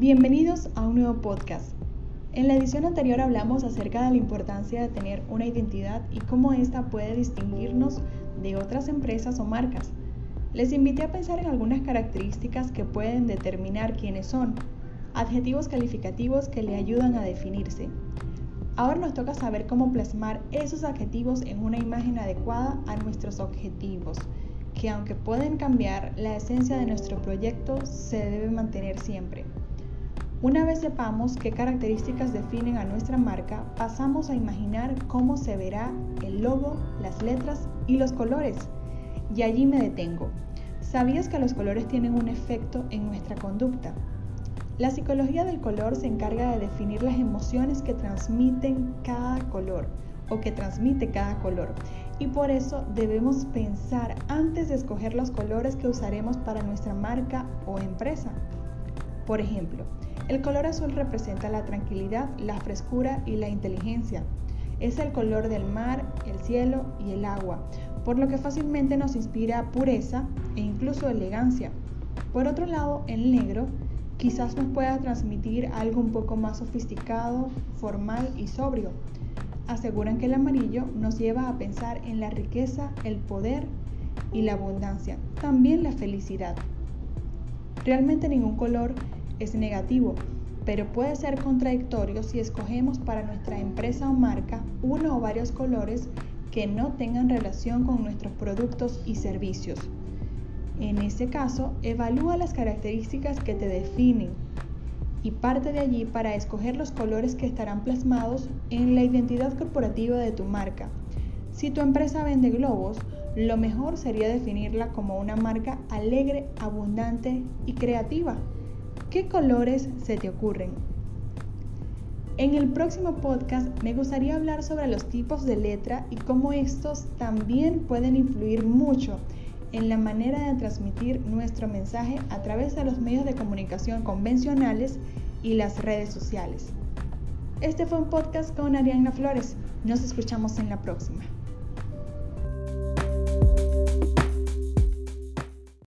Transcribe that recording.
Bienvenidos a un nuevo podcast. En la edición anterior hablamos acerca de la importancia de tener una identidad y cómo ésta puede distinguirnos de otras empresas o marcas. Les invité a pensar en algunas características que pueden determinar quiénes son, adjetivos calificativos que le ayudan a definirse. Ahora nos toca saber cómo plasmar esos adjetivos en una imagen adecuada a nuestros objetivos que aunque pueden cambiar, la esencia de nuestro proyecto se debe mantener siempre. Una vez sepamos qué características definen a nuestra marca, pasamos a imaginar cómo se verá el logo, las letras y los colores. Y allí me detengo. ¿Sabías que los colores tienen un efecto en nuestra conducta? La psicología del color se encarga de definir las emociones que transmiten cada color o que transmite cada color. Y por eso debemos pensar antes de escoger los colores que usaremos para nuestra marca o empresa. Por ejemplo, el color azul representa la tranquilidad, la frescura y la inteligencia. Es el color del mar, el cielo y el agua, por lo que fácilmente nos inspira pureza e incluso elegancia. Por otro lado, el negro quizás nos pueda transmitir algo un poco más sofisticado, formal y sobrio aseguran que el amarillo nos lleva a pensar en la riqueza, el poder y la abundancia, también la felicidad. Realmente ningún color es negativo, pero puede ser contradictorio si escogemos para nuestra empresa o marca uno o varios colores que no tengan relación con nuestros productos y servicios. En ese caso, evalúa las características que te definen y parte de allí para escoger los colores que estarán plasmados en la identidad corporativa de tu marca. Si tu empresa vende globos, lo mejor sería definirla como una marca alegre, abundante y creativa. ¿Qué colores se te ocurren? En el próximo podcast me gustaría hablar sobre los tipos de letra y cómo estos también pueden influir mucho en la manera de transmitir nuestro mensaje a través de los medios de comunicación convencionales y las redes sociales. Este fue un podcast con Ariana Flores. Nos escuchamos en la próxima.